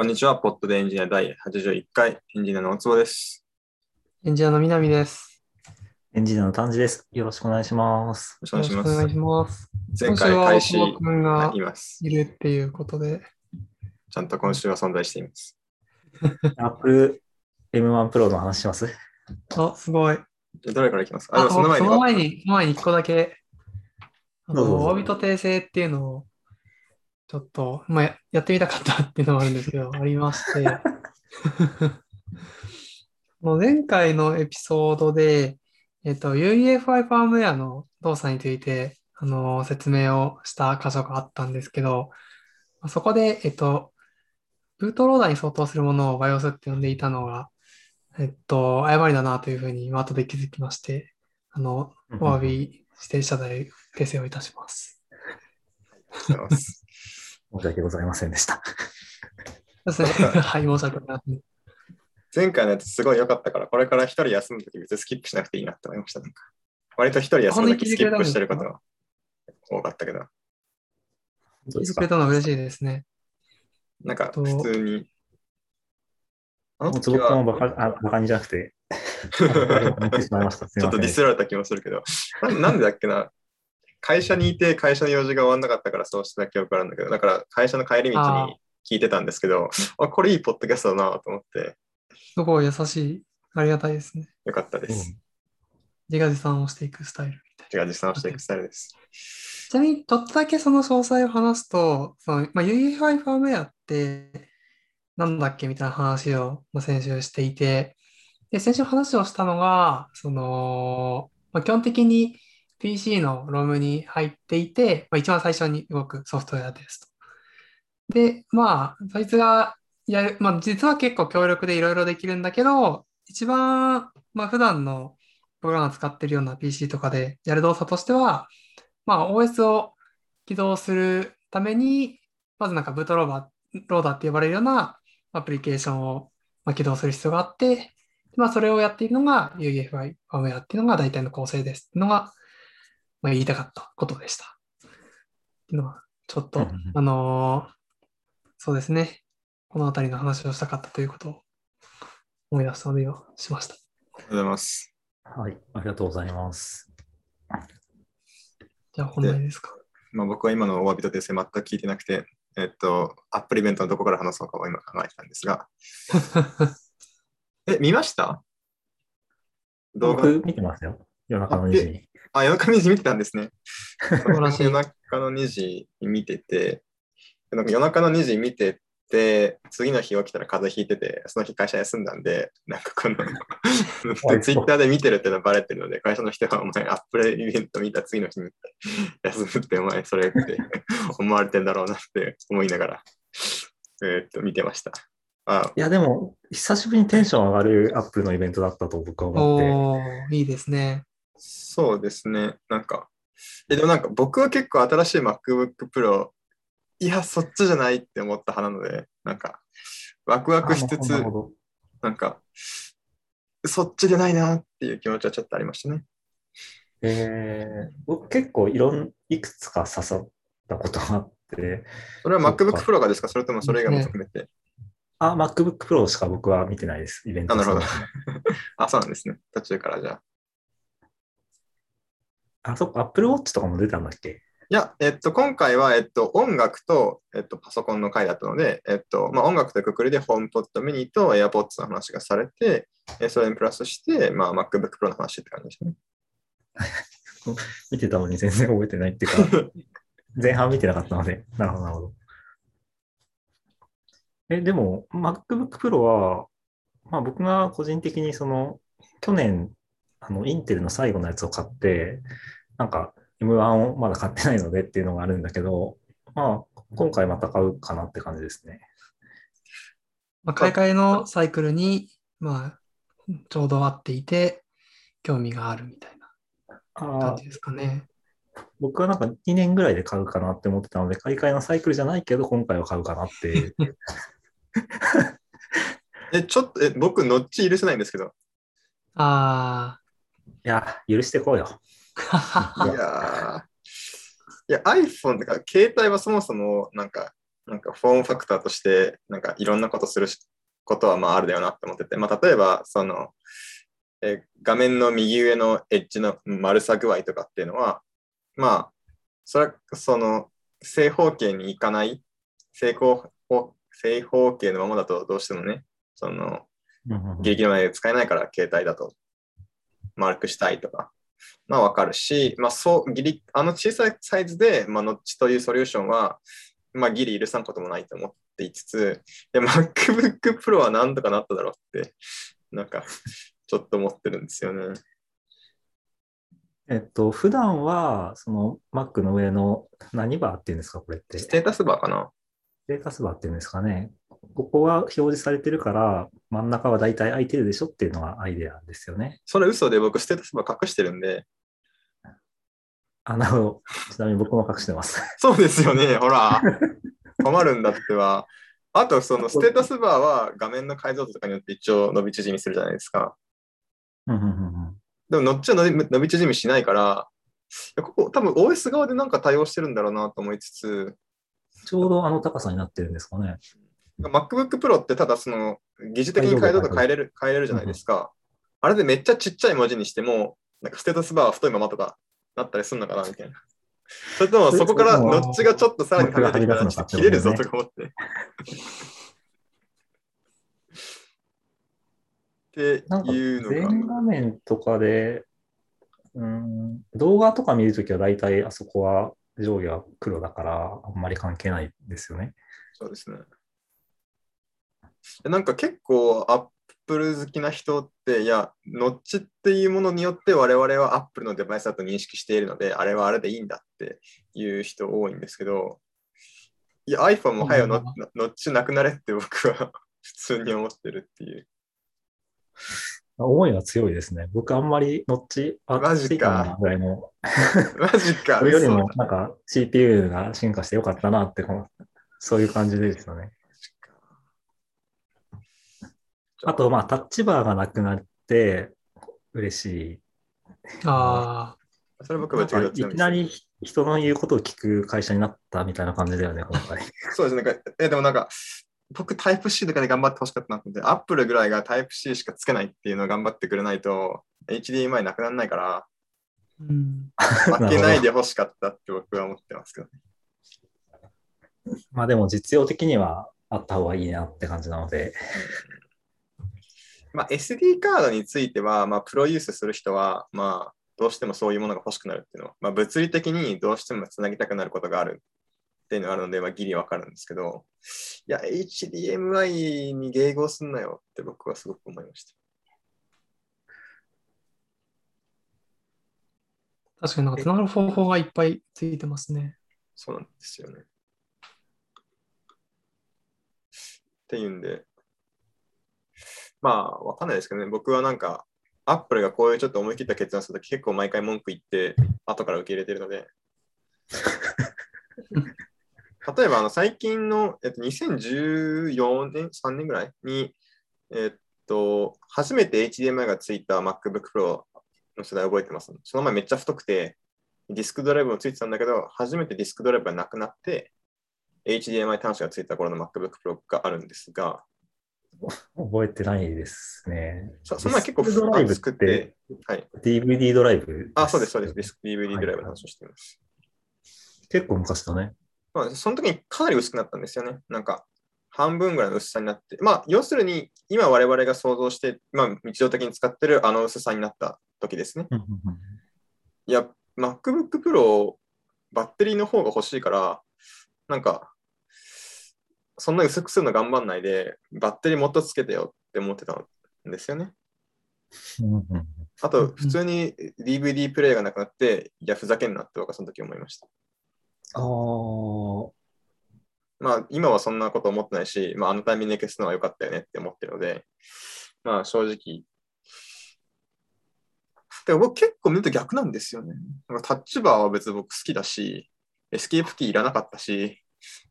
こんにちは、ポッドでエンジニア第81回、エンジニアの大坪です。エンジニアの南です。エンジニアの丹治です。よろしくお願いします。よろしくお願いします。よろしくお願いします。前回今開始がいます。いるっていうことで、ちゃんと今週は存在しています。Apple M1 Pro の話します？あ、すごい。じゃあどれからいきます？かあ、その前にその前に、その前に一個だけ、あの、どうぞどうぞオービット訂正っていうのを、ちょっと、まあ、ややってみたかったっていうのもあるんですけど、ありまして、もう前回のエピソードで、えっと、UEFI ファームウェアの動作について、あの、説明をした箇所があったんですけど、まあそこで、えっと、ブートローダーに相当するものを BIOS って呼んでいたのが、えっと、誤りだなというふうに今後で気づきまして、あの、お詫びして謝罪訂正をいたします。ありがとうございます。申し訳ございませんでした。前回のやつすごい良かったから、これから一人休むとき別にスキップしなくていいなって思いました。なんか割と一人休むときスキップしてることが多かったけど、どうですか聞いてくれたのは嬉しいですね。なんかと普通に。あのもうつ時はバカあバカにじゃなくて、ちょっとディスられた気もするけど、ななんでだっけな、会社にいて会社の用事が終わんなかったからそうした記憶あるんだけど、だから会社の帰り道あに聞いてたんですけど、あこれいいポッドキャストだなと思って、すごい優しい。ありがたいですね。よかったです。自画自賛をしていくスタイルみたいな。違う、実践をしていくスタイルです。ちなみに、ちょっとだけその詳細を話すと、そのまあ、UEFI ファームウェアってなんだっけみたいな話を、まあ、先週していて、で、先週話をしたのが、その、まあ、基本的に PC の ROM に入っていて、まあ、一番最初に動くソフトウェアですと。で、まあ、そいつがやる、まあ、実は結構強力でいろいろできるんだけど、一番、まあ、普段のプログラム使ってるような PC とかでやる動作としては、まあ、OS を起動するために、まずなんかブートローバー、ローダーって呼ばれるようなアプリケーションを起動する必要があって、まあ、それをやっているのが UEFI ファームウェアっていうのが大体の構成ですのが、まあ、言いたかったことでした。っていうのは、ちょっとあのーそうですね。このあたりの話をしたかったということを思い出したので、今しました。ありがとうございます。はい、ありがとうございます。じゃあ、本題ですか。まあ、僕は今のお詫びと訂正全く聞いてなくて、えっと、アップルイベントのどこから話そうかを今考えてたんですが、え、見ました？動画？僕見てますよ。夜中の2時に。あ、夜中の2時見てたんですね。夜中の2時に見てて、なんか夜中の2時見てて、次の日起きたら風邪ひいてて、その日会社休んだんで、なんかこのツイッターで見てるっていうのはバレてるので、会社の人はお前アップルイベント見た次の日に休むってお前それって 思われてんだろうなって思いながら、えーっと見てました。あ、いや、でも、久しぶりにテンション上がる Apple のイベントだったと僕は思って。おー、いいですね。そうですね。なんか、え、でもなんか僕は結構新しい MacBook Pro、いや、そっちじゃないって思った派なので、なんか、ワクワクしつつなんか、そっちでないなっていう気持ちはちょっとありましたね。えー、僕結構いろん、いくつか刺さったことがあって、それは MacBook Pro がですか？それともそれ以外も含めて。あ、MacBook Pro しか僕は見てないです、イベントあなるほど あ、そうなんですね。途中からじゃあ。あ、そっか、Apple Watch とかも出たんだっけ？いや、えっと、今回は、えっと、音楽と、えっと、パソコンの回だったので、えっと、まあ、音楽というくくりで、ホームポットミニと AirPods の話がされて、えそれにプラスして、まあ、MacBook Pro の話って感じですね。見てたのに全然覚えてないっていうか、前半見てなかったので、なるほど、なるほど。え、でも、MacBook Pro は、まあ僕が個人的にその、去年、あの、インテルの最後のやつを買って、なんか M1 をまだ買ってないのでっていうのがあるんだけど、まあ、今回また買うかなって感じですね。まあ、買い替えのサイクルに、まあ、ちょうど合っていて、興味があるみたいなああ感じ、ですかね。僕はなんか2年ぐらいで買うかなって思ってたので、買い替えのサイクルじゃないけど、今回は買うかなって。え、ちょっと、え、僕、ノッチ許せないんですけど。あいや、許してこうよ。いあ。やーいや、iPhone とか、携帯はそもそも、なんか、なんかかフォームファクターとして、なんかいろんなことするしことはまああるだよなって思ってて、まあ、例えば、その、えー画面の右上のエッジの丸さ具合とかっていうのは、まあ、それはその正方形にいかない正方正方形のままだとどうしてもね、そのギリギリまで使えないから携帯だと丸くしたいとか、まあわかるし、まあそう、ギリ、あの小さいサイズで、まあノッチというソリューションは、まあギリ許さんこともないと思っていつつ、MacBook Pro はなんとかなっただろうって、なんかちょっと思ってるんですよね。えっと、普段は、その Mac の上の何バーっていうんですか、これって。ステータスバーかなステータスバーっていうんですかね。ここが表示されてるから、真ん中は大体空いてるでしょっていうのがアイデアですよね。それ嘘で僕ステータスバー隠してるんで、あ、なるほど。ちなみに僕も隠してます。そうですよね、ほら。困るんだっては。あと、そのステータスバーは画面の解像度とかによって一応伸び縮みするじゃないですか。うんうんうんうんでも、ノッチは伸び伸び縮みしないから、ここ多分 OS 側でなんか対応してるんだろうなと思いつつ、ちょうどあの高さになってるんですかね。MacBook Pro ってただその疑似的に解像度変えれる変えれるじゃないですか。あれでめっちゃちっちゃい文字にしても、なんかステータスバーは太いままとかなったりするのかなみたいな。それともそこからノッチがちょっとさらに離れてきたらちょっと切れるぞとか思って。っていうのが。全画面とかで、うん、動画とか見るときは大体あそこは上下は黒だからあんまり関係ないですよね。そうですね。なんか結構アップル好きな人って、いや、ノッチっていうものによって我々はアップルのデバイスだと認識しているので、あれはあれでいいんだっていう人多いんですけど、いや、iPhone も早くノッチなくなれって僕は普通に思ってるっていう。思いは強いですね。僕あんまりノッチあマジかぐらいの、マジか。そ れよりもなんか CPU が進化してよかったなってこの、そういう感じですよね。あと、まあ、タッチバーがなくなって嬉しい。あそれ僕はなんかいき違うなり人の言うことを聞く会社になったみたいな感じだよね、今回。そうですね。なんかえでもなんか、僕タイプ C とかで頑張ってほしかったなって、アップルぐらいがタイプ C しかつけないっていうのを頑張ってくれないと、HDMI なくならないから、あ、うん。負けないでほしかったって僕は思ってますけどね。まあでも実用的にはあった方がいいなって感じなので、まあ、SD カードについては、まあ、プロユースする人は、まあ、どうしてもそういうものが欲しくなるっていうのは、まあ、物理的にどうしてもつなぎたくなることがあるっていうのがあるので、まあ、ギリわかるんですけど、いや、HDMI に迎合すんなよって僕はすごく思いました。確かになんかつながる方法がいっぱいついてますね。そうなんですよね。っていうんで、まあ、わかんないですけどね、僕はなんか、アップルがこういうちょっと思い切った決断するとき結構毎回文句言って、後から受け入れてるので、例えばあの最近の、えっと、2014年、3年ぐらいに、えっと、初めて HDMI がついた MacBook Pro の世代覚えてます。その前めっちゃ太くて、ディスクドライブもついてたんだけど、初めてディスクドライブがなくなって、HDMI 端子がついた頃の MacBook Pro があるんですが、覚えてないですね。そそんな結構ドライブ作っってて、はい。DVD ドライブあ、そうです、そうです。ディスク DVD ドライブの話をしています。結構昔だね。まあ、その時にかなり薄くなったんですよね。なんか、半分ぐらいの薄さになって。まあ、要するに、今我々が想像して、まあ、日常的に使ってるあの薄さになった時ですね。いや、MacBook Pro、バッテリーの方が欲しいから、なんか、そんな薄くするの頑張んないで、バッテリーもっとつけてよって思ってたんですよね。あと、普通に DVD プレイがなくなって、いや、ふざけんなって僕はその時思いました。あーまあ、今はそんなこと思ってないし、まあ、あのタイミングで消すのは良かったよねって思ってるので、まあ、正直。でも僕結構見ると逆なんですよね。タッチバーは別に僕好きだし、エスケープキーいらなかったし、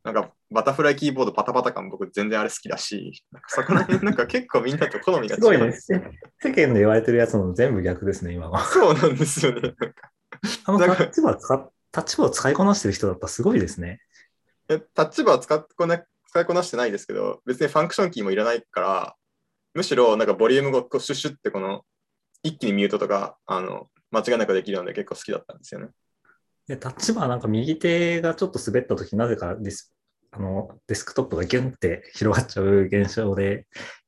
なんかバタフライキーボードパタパタ感僕全然あれ好きだし、なんかそこら辺 なんか結構みんなと好みがすごいね。違うすよ。世間で言われてるやつの全部逆ですね、今は。そうなんですよね。あのなんかタッチバー使っタッチバーを使いこなしてる人だったらすごいですね。えタッチバー使ってこな使いこなしてないですけど、別にファンクションキーもいらないから、むしろなんかボリュームがこうシュッシュってこの一気にミュートとかあの間違いなくできるので結構好きだったんですよね。で、タッチバーなんか右手がちょっと滑ったとき、なぜかディスあのデスクトップがギュンって広がっちゃう現象で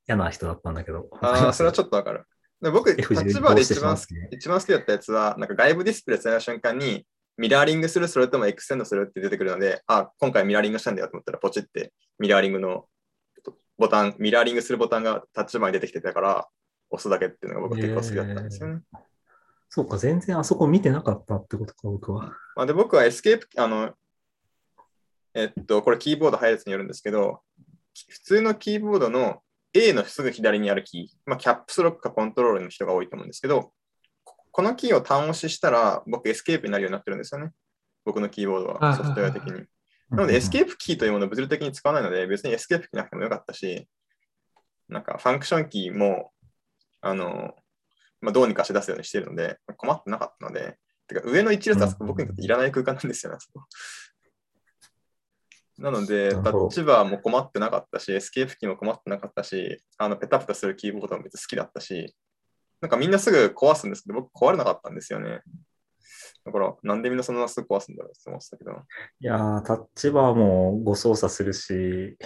嫌な人だったんだけど。ああ、それはちょっとわかる。で僕、タッチバーで一番してしまうんです？ね一番好きだったやつは、なんか外部ディスプレイつながる瞬間に、ミラーリングする、それともエクステンドするって出てくるので、あ、今回ミラーリングしたんだよと思ったら、ポチってミラーリングのボタン、ミラーリングするボタンがタッチバーに出てきてたから、押すだけっていうのが僕結構好きだったんですよね。そうか、全然あそこ見てなかったってことか、僕は。まあ、で僕はエスケープ、あの、えっと、これキーボード配列によるんですけど、普通のキーボードの A のすぐ左にあるキー、まあ、キャップスロックかコントロールの人が多いと思うんですけど、ここのキーを単押ししたら、僕エスケープになるようになってるんですよね。僕のキーボードはソフトウェア的に。なので、エスケープキーというものを物理的に使わないので、別にエスケープキーなくてもよかったし、なんかファンクションキーも、あの、まあ、どうにかして出すようにしているので、困ってなかったので、てか上の一列は僕にとっていらない空間なんですよね。なので、タッチバーも困ってなかったし、エスケープキーも困ってなかったし、あのペタペタするキーボードも別に好きだったし、なんかみんなすぐ壊すんですけど、僕壊れなかったんですよね。だから、なんでみんなそんなすぐ壊すんだろうって思ってたけど。いやー、タッチバーもご操作するし、い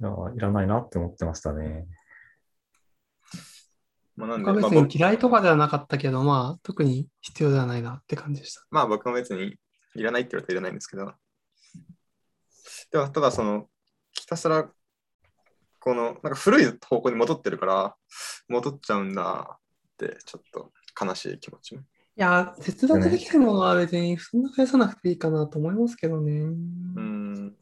やーいらないなって思ってましたね。まあ、なんで、別に嫌いとかではなかったけど、まあ、特に必要ではないなって感じでした。まあ僕も別にいらないって言われたらいらないんですけど。でもただその、ひたすら、この、なんか古い方向に戻ってるから、戻っちゃうんだって、ちょっと悲しい気持ちも。いや、接続できるものは別にそんな返さなくていいかなと思いますけどね。うん。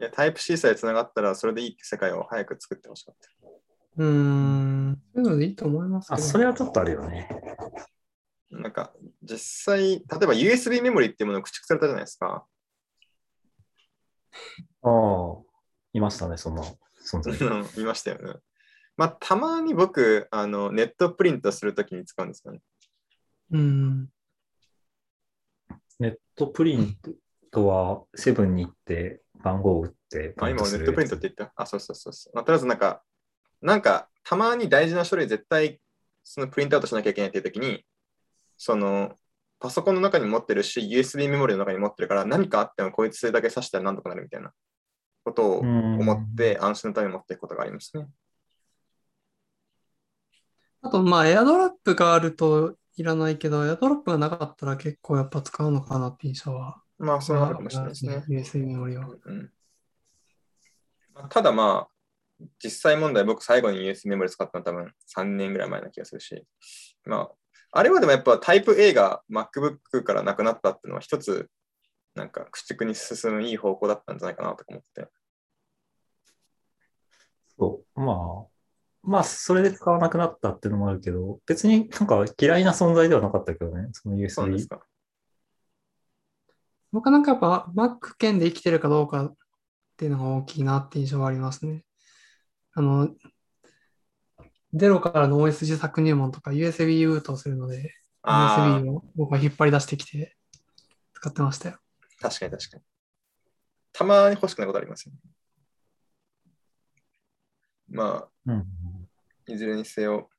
いや、タイプ C さえ繋がったらそれでいいって世界を早く作ってほしかった。うーん。そういうのでいいと思いますけあ、ど。それはちょっとあるよね。なんか、実際、例えば USB メモリっていうものを駆逐されたじゃないですか。ああ、いましたね、その存在。うん見ましたよね。まあ、たまに僕、あの、ネットプリントするときに使うんですよね。うん。ネットプリントはセブンに行って番号を打ってあ、今、ネットプリントって言ったあ、そうそうそうそう。まあ、とりあえずなんか、なんか、たまに大事な書類絶対、そのプリントアウトしなきゃいけないっていうときに、その、パソコンの中に持ってるし、USB メモリの中に持ってるから、何かあってもこいつだけ挿したらなんとかなるみたいなことを思って、安心のために持っていくことがありますね。あと、まあ、エアドロップがあるといらないけど、エアドロップがなかったら結構やっぱ使うのかなって印象は。まあ、それはあるかもしれないですね。USB メモリは。うんまあただまあ、実際問題、僕最後に USB メモリ使ったのは多分3年ぐらい前な気がするし、まあ、あれはでもやっぱタイプ A が MacBook からなくなったっていうのは一つ、なんか駆逐に進むいい方向だったんじゃないかなとか思って。そうまあ、まあ、それで使わなくなったっていうのもあるけど、別になんか嫌いな存在ではなかったけどね、そのそうなんです USB。か。僕はなんかやっぱ Mac 圏で生きてるかどうかっていうのが大きいなって印象はありますね。あの、ゼロからの OS 自作入門とか USB ウートをするので、あ USB を僕は引っ張り出してきて使ってましたよ。あ、確かに確かに。たまに欲しくなることありますよね。まあ、うん。いずれにせよ。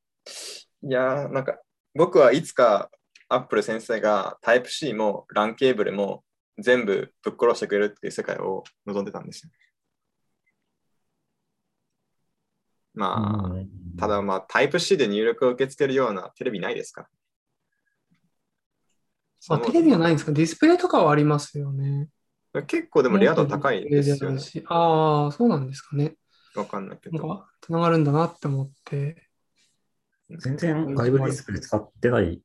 いやー、なんか、僕はいつか Apple 先生が Type-C も LAN ケーブルも全部ぶっ殺してくれるっていう世界を望んでたんですよ。まあ、うんただまあ Type-C で入力を受け付けるようなテレビないですかあ、テレビはないんですか？ディスプレイとかはありますよね。結構でもレア度高いですよねあああ、そうなんですかね。わかんないけど。なんか、つながるんだなって思って。全然外部ディスプレイ使ってない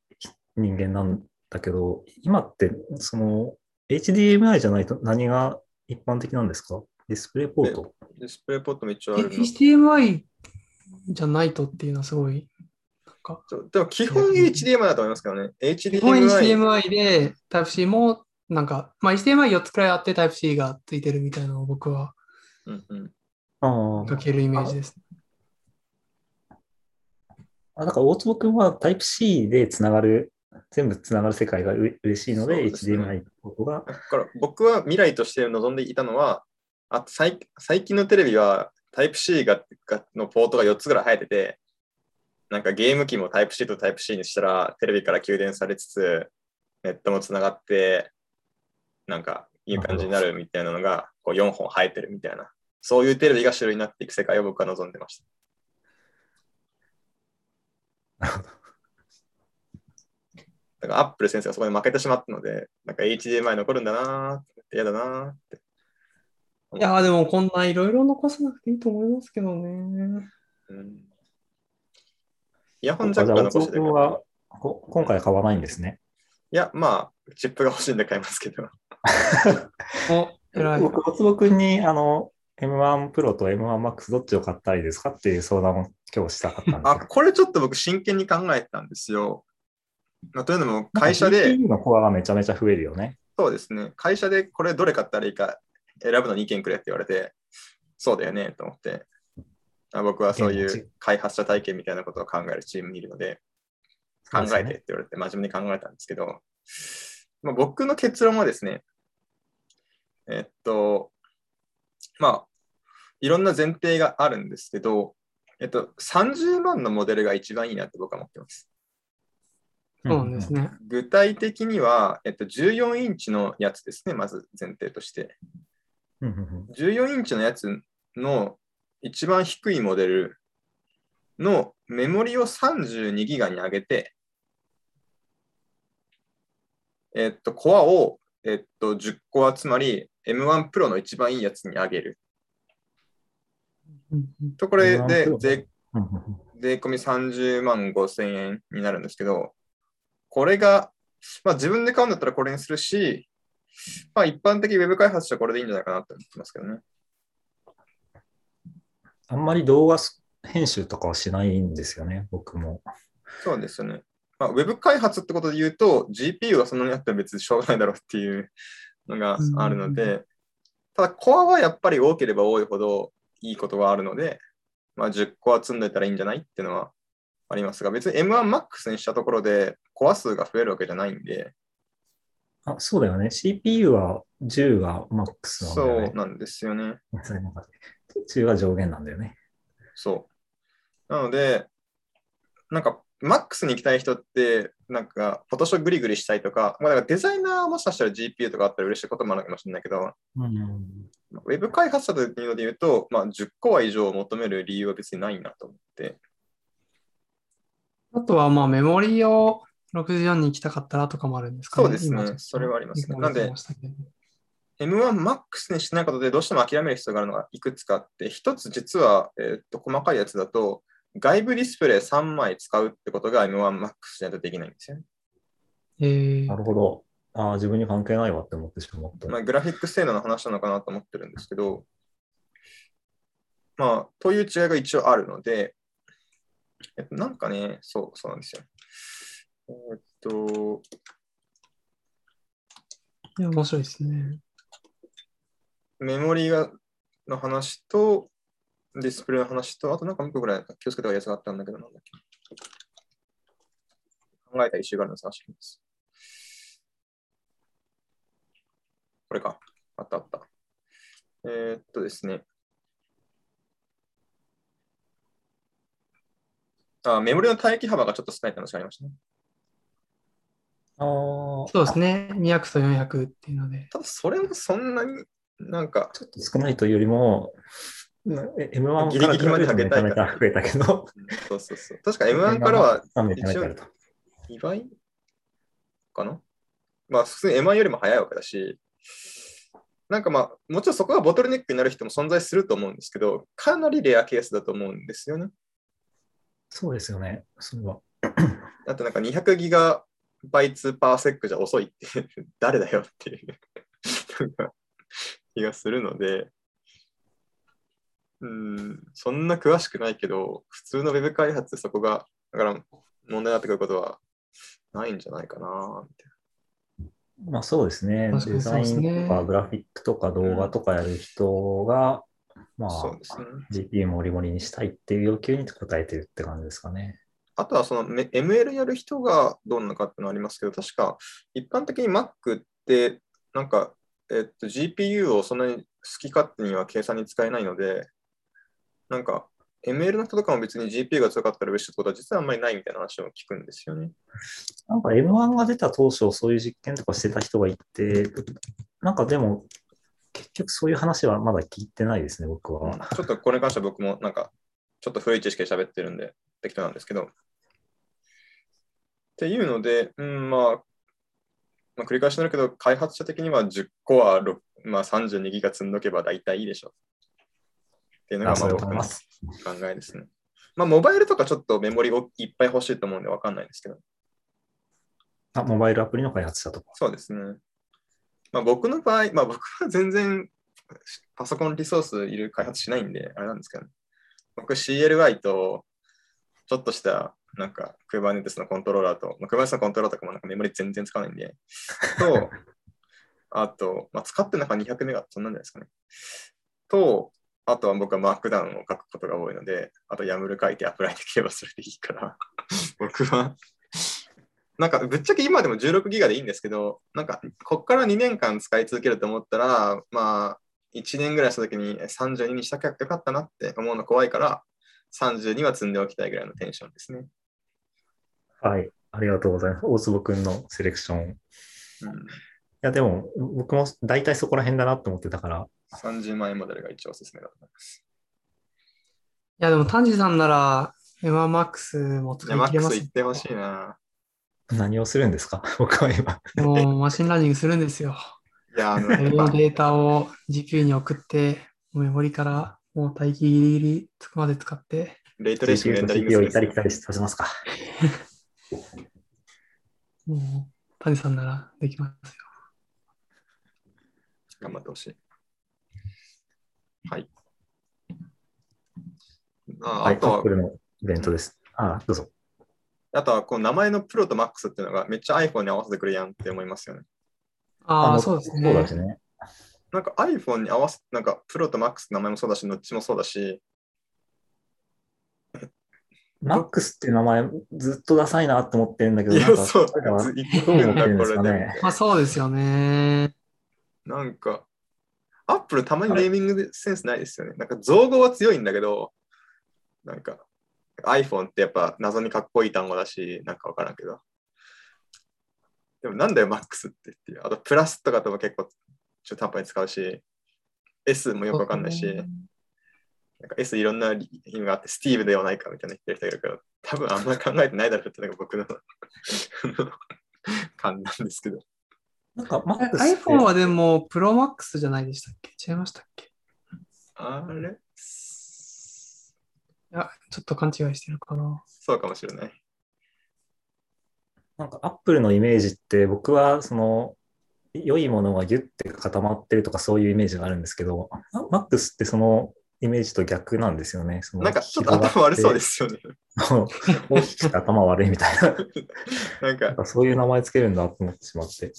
人間なんだけど、今ってその HDMI じゃないと何が一般的なんですか？ディスプレイポートディスプレイポットも一応あえるの。HDMI じゃないとっていうのはすごい、なんか、でも基本 HDMI だと思いますけどね。基本 HDMI。HDMI で Type-C も、なんか、まあ HDMI4 つくらいあって Type-C がついてるみたいなのを僕はうんうんあかけるイメージです。あ。だから大坪君は Type-C でつながる全部つながる世界がう嬉しいので、ですね HDMI ポートが、だから僕は未来として望んでいたのは、あ最最近のテレビはタイプ C ががのポートが4つぐらい生えてて、なんかゲーム機もタイプ C とタイプ C にしたらテレビから給電されつつ、ネットもつながって、なんかいい感じになるみたいなのがこう4本生えてるみたいな、そういうテレビが主流になっていく世界を僕は望んでました。だからアップル先生がそこに負けてしまったので、なんか HDMI 残るんだなーって嫌だなーって。いやー、でもこんないろいろ残さなくていいと思いますけどね。うんイヤホンジャックは残して坪君はこ今回買わないんですね。いや、まあ、チップが欲しいんで買いますけど。僕、大坪君にあの M1 Pro と M1 Max どっちを買ったらいいですかっていう相談を今日したかったんですあ、よ。これちょっと僕真剣に考えてたんですよ。まあ、というのも、会社で、のコアがめちゃめちゃ増えるよね。そうですね、会社でこれどれ買ったらいいか選ぶのに意見くれって言われて、そうだよねと思って、あ僕はそういう開発者体験みたいなことを考えるチームにいるので、考えてって言われて真面目に考えたんですけど、まあ、僕の結論はですね、えっと、まあ、いろんな前提があるんですけど、えっと、30万のモデルが一番いいなって僕は思ってます。そうですね。具体的には、えっと、14インチのやつですね、まず前提として。うんうんうん。14インチのやつの一番低いモデルのメモリを32ギガに上げて、えっと、コアを、えっと、10コア、つまり M1 Pro の一番いいやつに上げる。と、これ M1 で税税込み30万5千円になるんですけど、これが、まあ自分で買うんだったらこれにするし、まあ一般的ウェブ開発者はこれでいいんじゃないかなと思ってますけどね。あんまり動画編集とかはしないんですよね、僕も。そうですよね。まあ、ウェブ開発ってことで言うと、GPU がそんなにあっても別にしょうがないだろうっていうのがあるのうで、ただ、コアはやっぱり多ければ多いほどいいことがあるので、まあ、10コア積んでたらいいんじゃないっていうのはありますが、別に M1MAX にしたところでコア数が増えるわけじゃないんで、あ、そうだよね。CPU は10が MAX なんだそよねう。なんですよね。それなんか10が上限なんだよね。そう。なので、なんか、マックスに行きたい人って、なんか、フォトショーグリグリしたいとか、まあ、だからデザイナーもしかしたら GPU とかあったら嬉しいこともあるかもしれないけど、うんウェブ開発者というので言うと、まあ、10コア以上を求める理由は別にないなと思って。あとは、まあ、メモリを64に行きたかったらとかもあるんですかそうですねそれはありますね今出てましたけど M1MAX にしないことでどうしても諦める必要があるのがいくつかあって、一つ実は、えーっと細かいやつだと、外部ディスプレイ3枚使うってことが M1MAX じゃないとできないんですよね。えーなるほど。ああ、自分に関係ないわって思ってしまった。まあ、グラフィック性能の話なのかなと思ってるんですけど、まあ、という違いが一応あるので、えっと、なんかね、そう、そうなんですよ。えっと、いや面白いですね。メモリがの話と、ディスプレイの話と、あとなんかもう一個ぐらい気をつけたやつがあったんだけど、なんだっけ。考えた一周があるのを探してきます。これか。あったあった。えーっとですね。あ、メモリの待機幅がちょっと少ないって話がありましたね。ああ、そうですね。200と400っていうので。ただ、それもそんなになんか、ちょっと少ないというよりも、なえ M1 ギリギリまで上げたいから増えたけど、そうそうそう。確か M1 からはめちゃめちゃあると。2倍かな？まあ、普通に M1 よりも早いわけだし、なんかまあ、もちろんそこがボトルネックになる人も存在すると思うんですけど、かなりレアケースだと思うんですよね。そうですよね。それは。あとなんか200ギガバイツパーセックじゃ遅いって 誰だよっていう 気がするので、うん、そんな詳しくないけど、普通のウェブ開発でそこが、だから問題になってくることはないんじゃないかな、みたいまあそうですね。デザインとかグラフィックとか動画とかやる人が、まな。あそうですね。GPU もりもりにしたいっていう要求に応えてるって感じですかね。あとはそのめ ML やる人がどうなのかっていうのはありますけど、確か一般的に Mac って、なんか、えっと、GPU をそんなに好き勝手には計算に使えないので、なんか、ML の人とかも別に GPU が強かったら嬉しいってことは実はあんまりないみたいな話を聞くんですよね。なんか M1 が出た当初、そういう実験とかしてた人がいて、なんかでも、結局そういう話はまだ聞いてないですね、僕は。ちょっとこれに関しては僕もなんか、ちょっと古い知識で喋ってるんで適当なんですけど。っていうので、うん、まあ、まあ、繰り返しになるけど、開発者的には10個は、ろまあ、32ギガ積んどけば大体いいでしょう。っていうのがまあ僕の。考えですね。まあ、モバイルとかちょっとメモリをいっぱい欲しいと思うんでわかんないんですけど。あ、モバイルアプリの開発者とか。そうですね。まあ、僕の場合、まあ、僕は全然パソコンリソースいる開発しないんで、あれなんですけど、僕 CLI とちょっとしたなんか Kubernetes のコントローラーと、まあ、Kubernetes のコントローラーとかもなんかメモリ全然使わないんで、と、あと、まあ、使ってる中200メガそんなんじゃないですかね。と、あとは僕はマークダウンを書くことが多いので、あと YAML 書いてアプライできればそれでいいから、僕はなんかぶっちゃけ今でも16ギガでいいんですけど、なんかこっから2年間使い続けると思ったら、まあ1年ぐらいした時に32にしたきゃよかったなって思うの怖いから、32は積んでおきたいぐらいのテンションですね。はい。ありがとうございます。大坪くんのセレクション。いうん、や、でも、僕も大体そこら辺だなと思ってたから、30万円モデルが一応おすすめだと思います。いや、でも、丹治さんなら、MMAX も使いや、マックい切れますス行ってほしいな。何をするんですか？僕は今。もうマシンラーニングするんですよ。いや、あの、データを GPU に送って、メモリからもう待機ギリギリつくまで使って、レイトレーシングレンダリングす行ったり来たりさせますか。もう谷さんならできますよ。頑張ってほしい。はい。あはい、あとはアップルのイベントです。あ、どうぞ。あとはこの名前のプロとマックスっていうのがめっちゃ iPhone に合わせてくるやんって思いますよね。ああ、のそうですそうだしね。ね。なんか iPhone に合わせなんかプロとマックスって名前もそうだし、どっちもそうだし、MAX っていう名前ずっとダサいなって思ってるんだけど、いや、なんかそう、彼らはずど言ってんだ、これね。まあそうですよね。なんか、アップルたまにネーミングでセンスないですよね。なんか造語は強いんだけど、なんか iPhone ってやっぱ謎にかっこいい単語だし、なんかわからんけど。でもなんだよ、MAX ってっていう。あと、プラスとかとも結構中途半端に使うし、S もよくわかんないし、なんか S いろんな意味があって、スティーブではないかみたいな言ってる人がいるから、多分あんまり考えてないだろうってのが僕の 感じなんですけど。なんか iPhone はでも Pro Max じゃないでしたっけ？違いましたっけ？いあれ？や、ちょっと勘違いしてるかな。そうかもしれない。なんか Apple のイメージって僕はその良いものがギュッて固まってるとかそういうイメージがあるんですけど、MAX ってそのイメージと逆なんですよね。そのなんかちょっと頭悪そうですよね。大きくて頭悪いみたいな。なんかかそういう名前つけるんだと思ってしまって。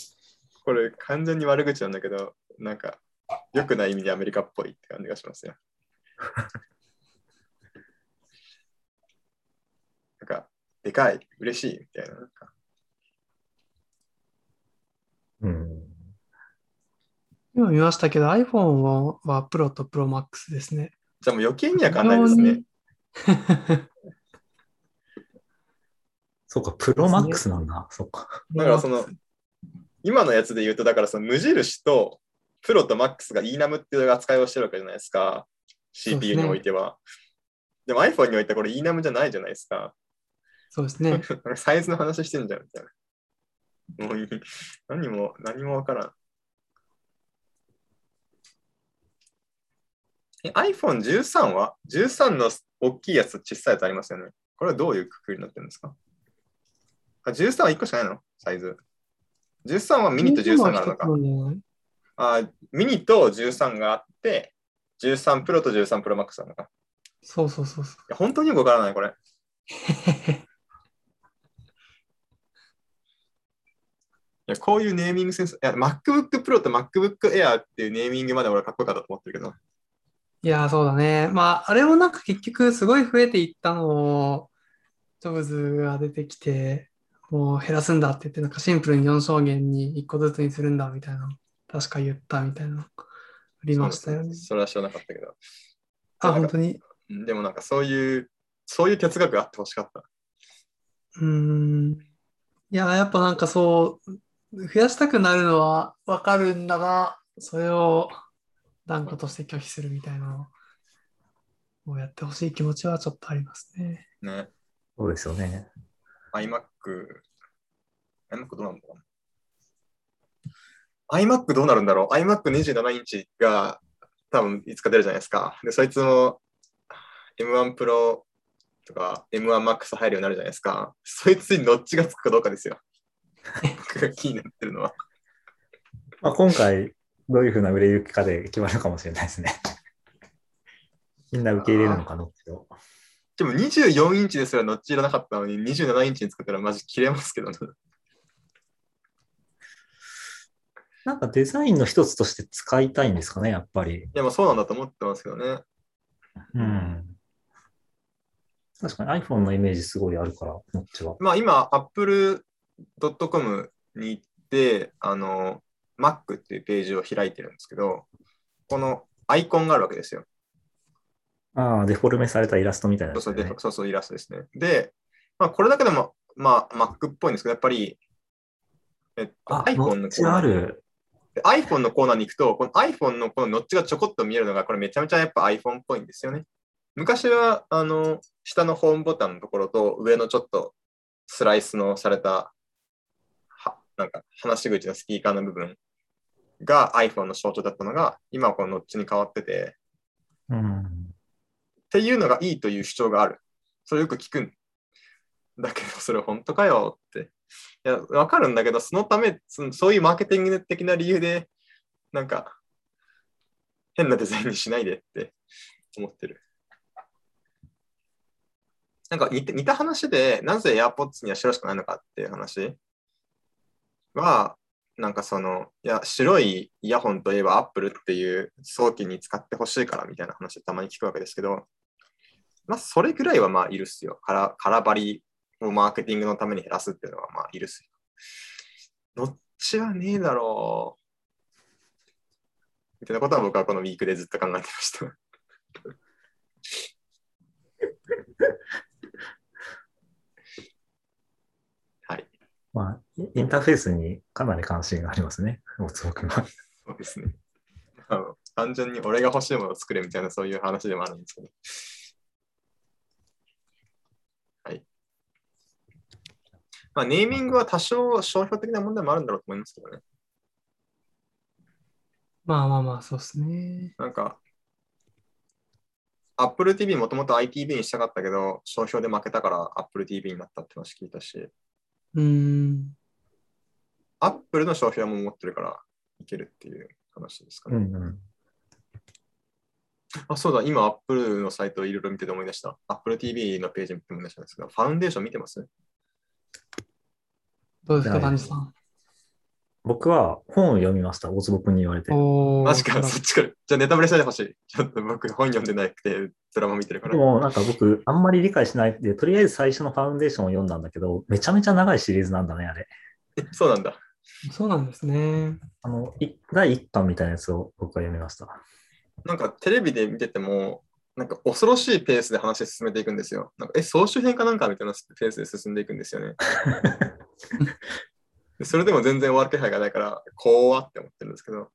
これ完全に悪口なんだけど、なんか良くない意味でアメリカっぽいって感じがしますよ。なんか、でかい、嬉しいみたいな。なんかうん。今見ましたけど iPhone はは Pro と Pro Max ですね。じゃあもう余計にわかんないですね。そうか、プロマックスなんだ。そっか。だからその、今のやつで言うと、だからその無印とプロとマックスが eNum っていう扱いをしてるわけじゃないですか。CPU ねにおいては。でも iPhone においてはこれ eNum じゃないじゃないですか。そうですね。サイズの話してんじゃんみたいな。もういい。何も、何もわからん。え、iPhone13 は ?13 の大きいやつと小さいやつありますよね。これはどういうくくりになってるんですか？あ ?13 は1個しかないの？サイズ。13はミニと13があるのか。あミニと13があって、13プロと13プロマックスなのか。いそうそうそうそう。や本当によくわからない、これ。いやこういうネーミングセンス、いや MacBook Pro と MacBook Air っていうネーミングまで俺はかっこよかったと思ってるけど、いやー、そうだね。まあ、あれもなんか結局すごい増えていったのを、ジョブズが出てきて、もう減らすんだって言って、なんかシンプルに4証言に1個ずつにするんだみたいな、確か言ったみたいな、ありましたよね。それは知らなかったけど。あ、本当に？うんでもなんかそういう、そういう哲学があってほしかった。うーん。いや、やっぱなんかそう、増やしたくなるのはわかるんだが、それを断固として拒否するみたいなのをやってほしい気持ちはちょっとありますね。ね。そうですよね。iMac、iMac どうなんだろう iMac どうなるんだろう ?iMac27 インチが多分いつか出るじゃないですか。で、そいつも M1 Pro とか M1 Max 入るようになるじゃないですか。そいつにノッチがつくかどうかですよ。僕 が 気になってるのは。まあ、今回、どういうふうな売れ行きかで決まるかもしれないですね。みんな受け入れるのかどっちを。でも24インチですらノッチいらなかったのに27インチに作ったらマジ切れますけどね。なんかデザインの一つとして使いたいんですかね、やっぱり。いや、まあそうなんだと思ってますけどね。うん。確かに iPhone のイメージすごいあるから、こっちは。まあ今、apple.com に行って、あの、Mac っていうページを開いてるんですけど、このアイコンがあるわけですよ。ああ、デフォルメされたイラストみたいなそうそう、そうそう、イラストですね。で、まあこれだけでも、まあ Mac っぽいんですけど、やっぱり、えっと、あ、iPhone ノッチのコーナーある。で iPhone のコーナーに行くと、この iPhone のこのノッチがちょこっと見えるのが、これめちゃめちゃやっぱ iPhone っぽいんですよね。昔は、あの、下のホームボタンのところと上のちょっとスライスのされた、はなんか話し口のスピーカーの部分が iPhone の象徴だったのが、今はこのノッチに変わってて、うん。っていうのがいいという主張がある。それよく聞くんだけど、それ本当かよって。いや、わかるんだけど、そのため、そのそういうマーケティング的な理由で、なんか、変なデザインにしないでって思ってる。なんか似た似た話で、なぜ AirPods には白しかないのかっていう話は、なんかその、いや、白いイヤホンといえば Apple っていう早期に使ってほしいからみたいな話たまに聞くわけですけど、まあ、それぐらいはまあいるっすよ。空空張りをマーケティングのために減らすっていうのはまあいるっすよ。どっちはねえだろう。みたいなことは僕はこのウィークでずっと考えてました。はい。まあ、インターフェースにかなり関心がありますね、大坪君は。そうですね。あの単純に俺が欲しいものを作れみたいなそういう話でもあるんですけど。はい。まあ、ネーミングは多少商標的な問題もあるんだろうと思いますけどね。まあまあまあ、そうですね。なんか、Apple TV もともと ITV にしたかったけど、商標で負けたから Apple TV になったって話聞いたし、うーん。Apple の商標も持ってるからいけるっていう話ですかね。うんうん。あ、そうだ、今 Apple のサイトをいろいろ見てて思い出した。Apple TV のページ見て思い出したんですけど、ファウンデーション見てます？どうですか、はい谷さん。僕は本を読みました、大坪君に言われて。マジか、そっちから。じゃあネタバレしないでほしい。ちょっと僕本読んでなくて、ドラマ見てるからで。もなんか僕、あんまり理解しないで、とりあえず最初のファウンデーションを読んだんだけど、めちゃめちゃ長いシリーズなんだね、あれ。えそうなんだ。そうなんですね。あの、い第1巻みたいなやつを僕は読みました。なんかテレビで見てても、なんか恐ろしいペースで話進めていくんですよ。なんかえ、総集編かなんかみたいなペースで進んでいくんですよね。でそれでも全然終わる気配がないから、怖って思ってるんですけど。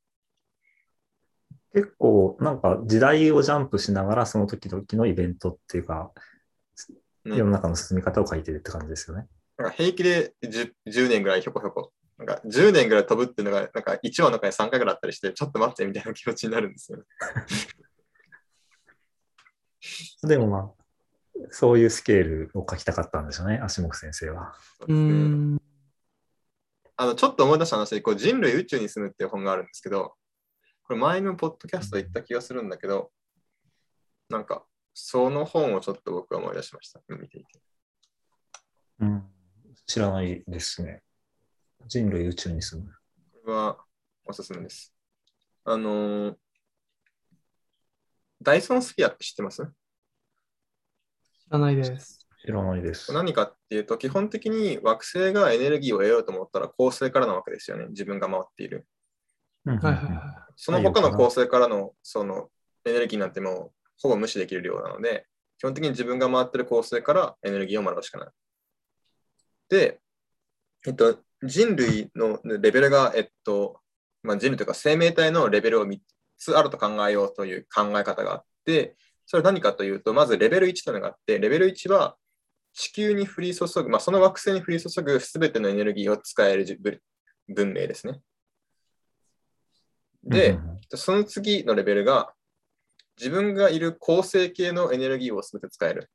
結構、なんか時代をジャンプしながら、その時々のイベントっていうか、ね世の中の進み方を書いてるって感じですよね。なんか平気で 10, 10年ぐらいひょこひょこ。なんか10年ぐらい飛ぶっていうのが、なんか1話の回3回ぐらいあったりして、ちょっと待ってみたいな気持ちになるんですよね。でもまあ、そういうスケールを書きたかったんでしょうね、足元先生は。うーん。あの、ちょっと思い出した話で、こう人類宇宙に住むっていう本があるんですけど、これ前のポッドキャストで言った気がするんだけど、なんか、その本をちょっと僕は思い出しました。見ていて。うん、知らないですね。人類宇宙に住む。これはおすすめです。あのーダイソンスフィアって知ってます？知らないです。知らないです。何かっていうと、基本的に惑星がエネルギーを得ようと思ったら恒星からなわけですよね。自分が回っている。その他の恒星からのそのエネルギーなんてもうほぼ無視できる量なので、基本的に自分が回ってる恒星からエネルギーをもらうしかない。で、えっと、人類のレベルが、えっと、まあ、人類というか生命体のレベルを3つあると考えようという考え方があって、それは何かというと、まずレベル1というのがあって、レベル1は地球に降り注ぐ、まあ、その惑星に降り注ぐすべてのエネルギーを使えるじぶ文明ですね。で、その次のレベルが、自分がいる恒星系のエネルギーを全て使える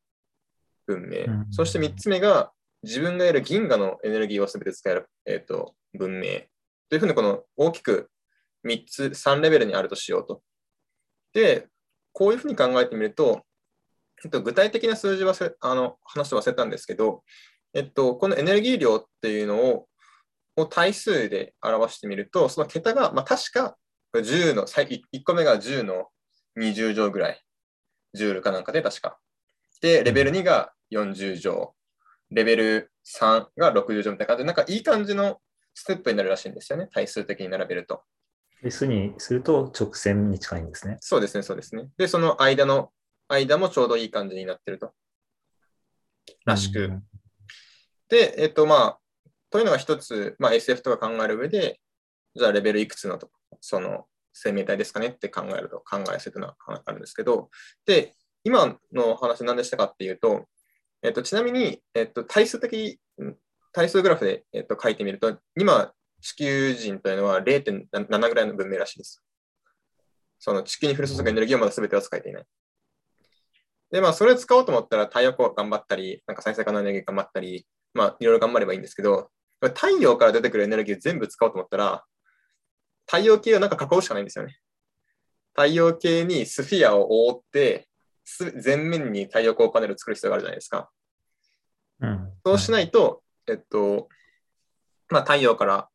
文明。うんそして3つ目が、自分がいる銀河のエネルギーを全て使える、えー、と文明。というふうに、この大きく3つ、3レベルにあるとしようと。で、こういうふうに考えてみると、えっと、具体的な数字はせあの話して忘れたんですけど、えっと、このエネルギー量っていうのをを対数で表してみると、その桁が、まあ、確か10の、1個目が10の20乗ぐらい。ジュールかなんかで確か。で、レベル2が40乗。レベル3が60乗みたいな感じで、なんかいい感じのステップになるらしいんですよね。対数的に並べると。S にすると直線に近いんですね。そうですね、そうですね。で、その間の、間もちょうどいい感じになってると。らしく。うんで、えっと、まあ、というのが一つ、まあ、SF とか考える上で、じゃあレベルいくつのとその生命体ですかねって考えると考えせというのはあるんですけど、で、今の話何でしたかっていうと、えっと、ちなみに、えっと、対数的、対数グラフで、えっと、書いてみると、今、地球人というのは0.7ぐらいの文明らしいです。その地球に降り注ぐエネルギーをまだ全ては使えていない。で、まあ、それを使おうと思ったら、太陽光頑張ったり、なんか再生可能エネルギー頑張ったり、まあ、いろいろ頑張ればいいんですけど、太陽から出てくるエネルギーを全部使おうと思ったら、太陽系をなんか囲うしかないんですよね。太陽系にスフィアを覆って、す全面に太陽光パネルを作る必要があるじゃないですか。うんそうしないと、えっと、まあ、太陽から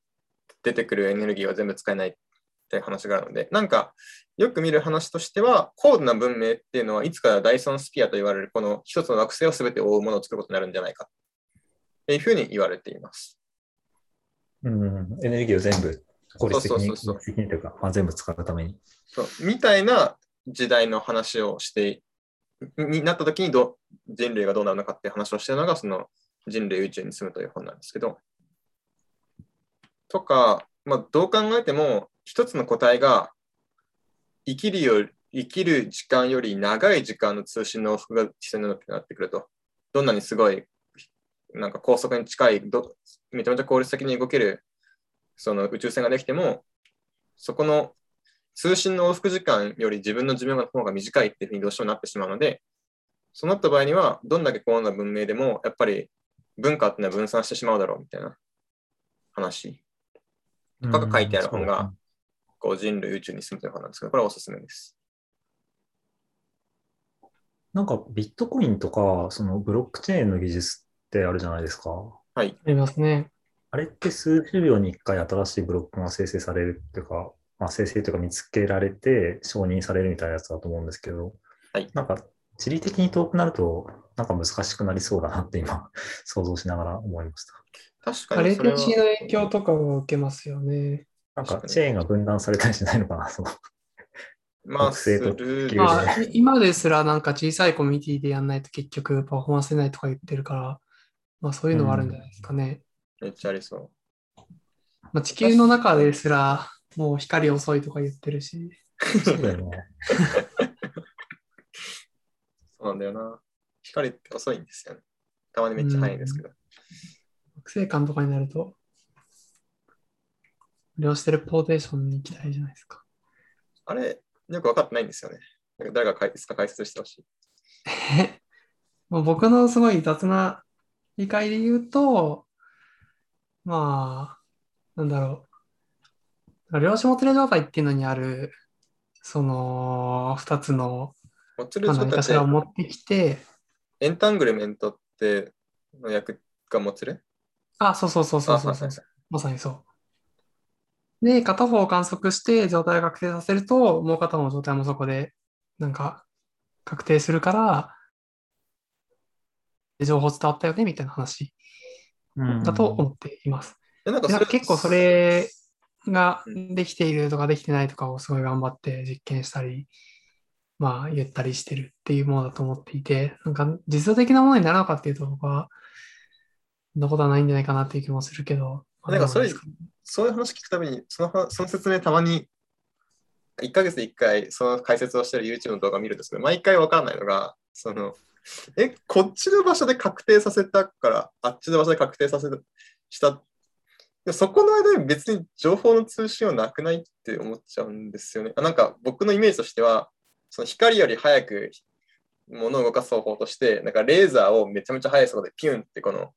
出てくるエネルギーは全部使えないっていう話があるので、なんか、よく見る話としては、高度な文明っていうのは、いつかダイソンスピアと言われる、この一つの惑星を全て覆うものを作ることになるんじゃないかっていうふうに言われています。うん、エネルギーを全部効率的に、そうそうそうというか、まあ、全部使うために。そうみたいな時代の話をして、になった時にど人類がどうなるのかっていう話をしてるのが、その人類宇宙に住むという本なんですけど。とか、まあ、どう考えても、一つの個体が生きるより生きる時間より長い時間の通信の往復が必要になってくると。どんなにすごい、なんか高速に近いど、めちゃめちゃ効率的に動けるその宇宙船ができても、そこの通信の往復時間より自分の寿命の方が短いっていうふうにどうしてもなってしまうので、そうなった場合には、どんだけ高度な文明でも、やっぱり文化っていうのは分散してしまうだろうみたいな話。とかが書いてある本がうんこう人類宇宙に住むという本なんですけど、これはおすすめです。なんかビットコインとか、そのブロックチェーンの技術ってあるじゃないですか。はい。ありますね。あれって数十秒に1回新しいブロックが生成されるっていうか、まあ、生成というか見つけられて承認されるみたいなやつだと思うんですけど、はいなんか地理的に遠くなると、なんか難しくなりそうだなって今、想像しながら思いました。確かにそれはレテンシーの影響とかを受けますよね。なん確かチェーンが分断されたりしないのかな、そのまあ、する地球まあ、今ですらなんか小さいコミュニティでやんないと結局パフォーマンス出ないとか言ってるから、まあそういうのはあるんじゃないですかね。めっちゃありそう。まあ、地球の中ですらもう光遅いとか言ってるし、そうだよね。そうなんだよな。光って遅いんですよね。たまにめっちゃ速いんですけど。惑星間とかになると、量子テレポーテーションに行きたいじゃないですか。あれ、よく分かってないんですよね。誰がかいつか解説してほしい。もう僕のすごい雑な理解で言うと、まあ、なんだろう。量子もつれ状態っていうのにある、その2つの何かしらを持ってきて、エンタングルメントっての役がモツルあ、そうそうそうそうそうまさにそう。で、片方を観測して状態を確定させると、もう片方の状態もそこで、なんか、確定するから、情報伝わったよねみたいな話うんだと思っています。でなんかでなんか結構それがうんできているとかできてないとかをすごい頑張って実験したり、まあ言ったりしてるっていうものだと思っていて、なんか実用的なものになるのかっていうと僕は、そんなことはないんじゃないかなっていう気もするけど、なんかそれそういう話聞くたびに、そのその説明たまに、1ヶ月で1回、その解説をしてる YouTube の動画を見るんですけど、毎回わからないのが、その、え、こっちの場所で確定させたから、あっちの場所で確定させた、した。でそこの間に別に情報の通信はなくないって思っちゃうんですよね。あなんか僕のイメージとしては、その光より早く物を動かす方法として、なんかレーザーをめちゃめちゃ速い速度でピュンってこの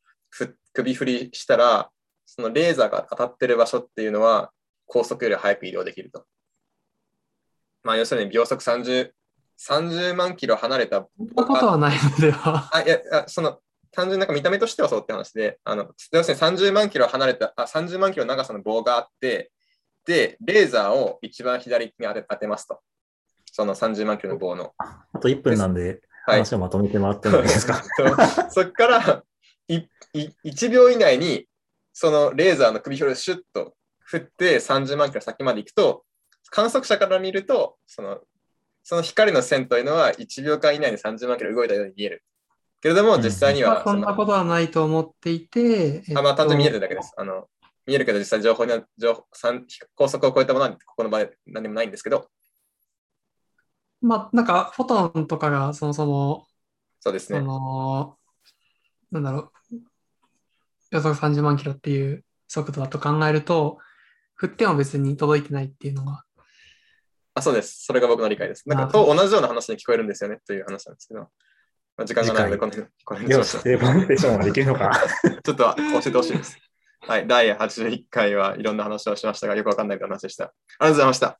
首振りしたら、そのレーザーが当たってる場所っていうのは高速より速く移動できると。まあ要するに秒速30、30万キロ離れたそんなことはないのでは。あ、いや、あその、単純になんか見た目としてはそうって話で、あの、要するに30万キロ離れた、あ、30万キロ長さの棒があって、で、レーザーを一番左に当て当てますと。その30万キロの棒の。あと1分なんで、はい。話をまとめてもらってもいいですか？そこからいい1秒以内に、そのレーザーの首振りをシュッと振って30万キロ先まで行くと、観測者から見ると、そのその光の線というのは1秒間以内に30万キロ動いたように見える。けれども、うん実際にはまあそんなことはないと思っていて、えっあ、まあ、単純に見えるとだけです。あの、見えるけど、実際情報には、情報三高速を超えたものは、ここの場合、何でもないんですけど、まあ、なんか、フォトンとかがそもそも、そそうですね。の、なんだろう、予測30万キロっていう速度だと考えると、振っても別に届いてないっていうのが、あ、そうです。それが僕の理解です。なんか、あと同じような話に聞こえるんですよね、という話なんですけど、まあ、時間がないので、この辺、この辺し、しましょうテーブルステーションができるのか。ちょっと教えてほしいです。はい、第81回はいろんな話をしましたが、よくわかんない話でした。ありがとうございました。